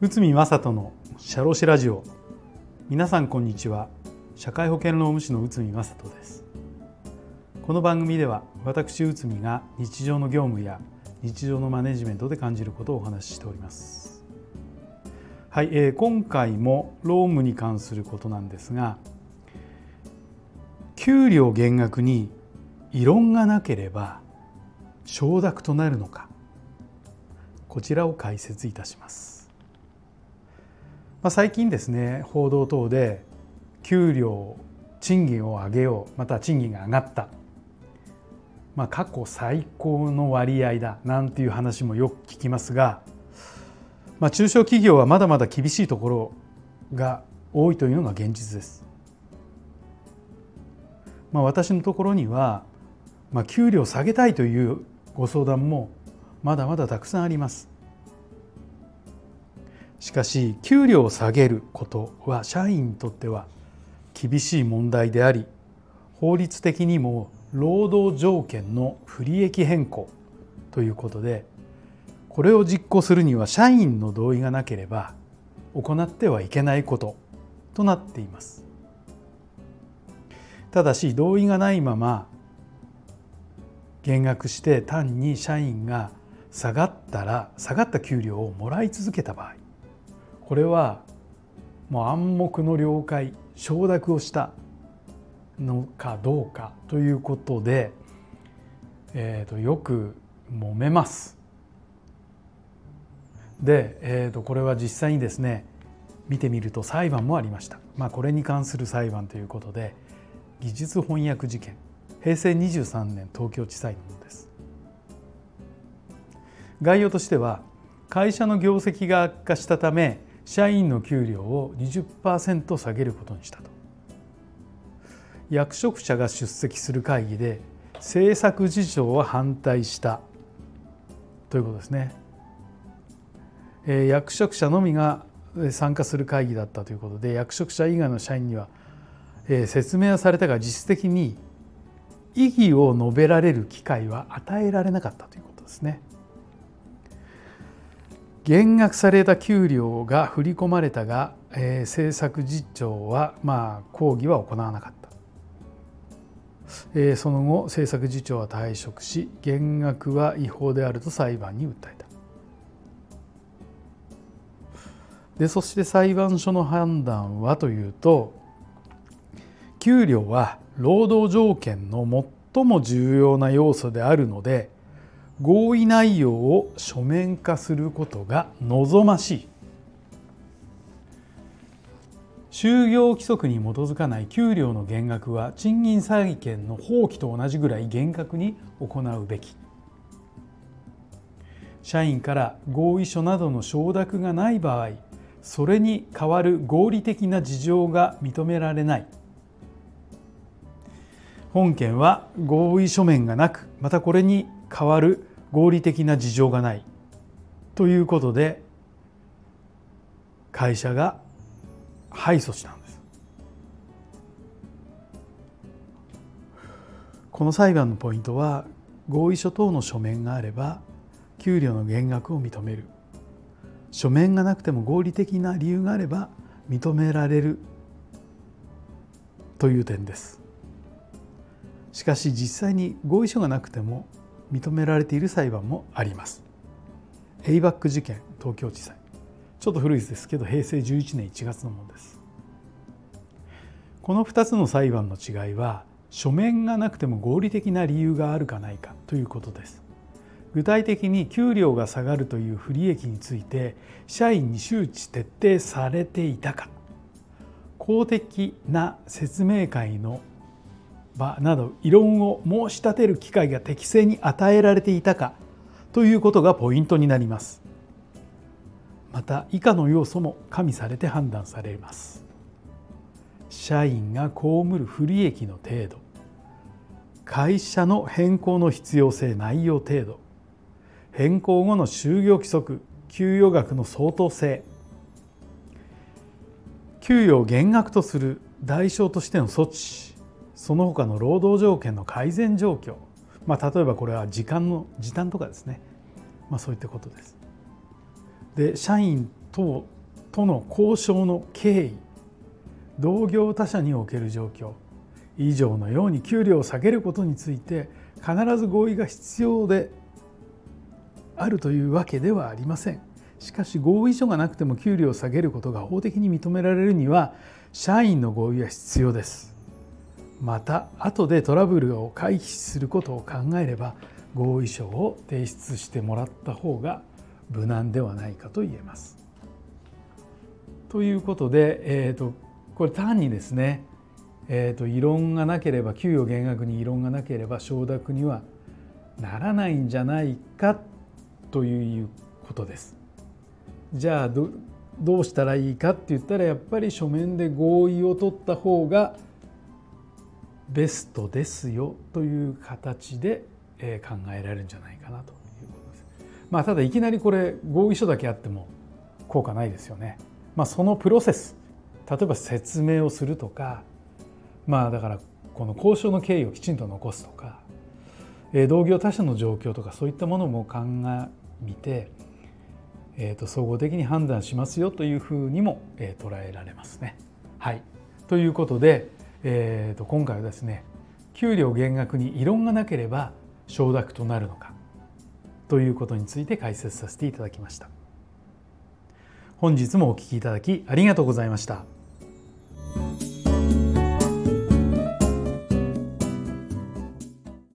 内海正人のシャロシラジオ。皆さんこんにちは。社会保険労務士の内海正人です。この番組では私内海が日常の業務や日常のマネジメントで感じることをお話ししております。はい、えー、今回も労務に関することなんですが給料減額に異論がなければ承諾となるのか。こちらを解説いたします、まあ、最近ですね報道等で給料賃金を上げようまた賃金が上がった。まあ、過去最高の割合だなんていう話もよく聞きますが、まあ、中小企業はまだまだ厳しいところが多いというのが現実です。まあ、私のところには、まあ、給料を下げたいというご相談もまだまだたくさんあります。しかし給料を下げることは社員にとっては厳しい問題であり法律的にも労働条件の不利益変更ということでこれを実行するには社員の同意がなければ行ってはいけないこととなっていますただし同意がないまま減額して単に社員が下がったら下がった給料をもらい続けた場合これはもう暗黙の了解承諾をしたのかどうかということで、えー、とよく揉めます。で、えー、とこれは実際にですね見てみると裁判もありました。まあ、これに関する裁判ということで技術翻訳事件平成23年東京地裁のものです。概要としては会社の業績が悪化したため社員の給料を20%下げることにしたと。役職者が出席する会議で政策事情は反対したということですね。役職者のみが参加する会議だったということで役職者以外の社員には説明はされたが実質的に異議を述べられる機会は与えられなかったということですね。減額された給料が振り込まれたが、えー、政策実調はまあ抗議は行わなかった。その後政策次長は退職し減額は違法であると裁判に訴えたでそして裁判所の判断はというと給料は労働条件の最も重要な要素であるので合意内容を書面化することが望ましい。就業規則に基づかない給料の減額は賃金債権の放棄と同じぐらい厳格に行うべき。社員から合意書などの承諾がない場合それに代わる合理的な事情が認められない。本件は合意書面がなくまたこれに代わる合理的な事情がないということで会社が敗訴したんです。この裁判のポイントは合意書等の書面があれば給料の減額を認める。書面がなくても合理的な理由があれば認められるという点です。しかし実際に合意書がなくても認められている裁判もあります。エイバック事件東京地裁。ちょっと古いですけど平成11年1月のものです。この2つの裁判の違いは書面がなくても合理的な理由があるかないかということです。具体的に給料が下がるという不利益について社員に周知徹底されていたか。公的な説明会の場など異論を申し立てる機会が適正に与えられていたかということがポイントになります。また以下の要素も加味されて判断されます。社員が被る不利益の程度会社の変更の必要性内容程度変更後の就業規則給与額の相当性給与を減額とする代償としての措置その他の労働条件の改善状況まあ、例えばこれは時間の時短とかですね、まあ、そういったことです。で社員等との交渉の経緯同業他社における状況以上のように給料を下げることについて必ず合意が必要であるというわけではありません。しかし合意書がなくても給料を下げることが法的に認められるには社員の合意は必要です。また後でトラブルを回避することを考えれば合意書を提出してもらった方が無難ではないかと言えます。ということで、えーと、これ単にですね、えーと、異論がなければ給与減額に異論がなければ承諾にはならないんじゃないかということです。じゃあどどうしたらいいかって言ったらやっぱり書面で合意を取った方がベストですよという形で考えられるんじゃないかなということです。まあ、ただいきなりこれ合意書だけあっても効果ないですよね。まあ、そのプロセス例えば説明をするとかまあだからこの交渉の経緯をきちんと残すとか同業他社の状況とかそういったものも鑑みて、えー、と総合的に判断しますよというふうにも、え捉えられますね。はい、ということで、えー、と今回はですね給料減額に異論がなければ承諾となるのかということについて解説させていただきました。本日もお聞きいただきありがとうございました。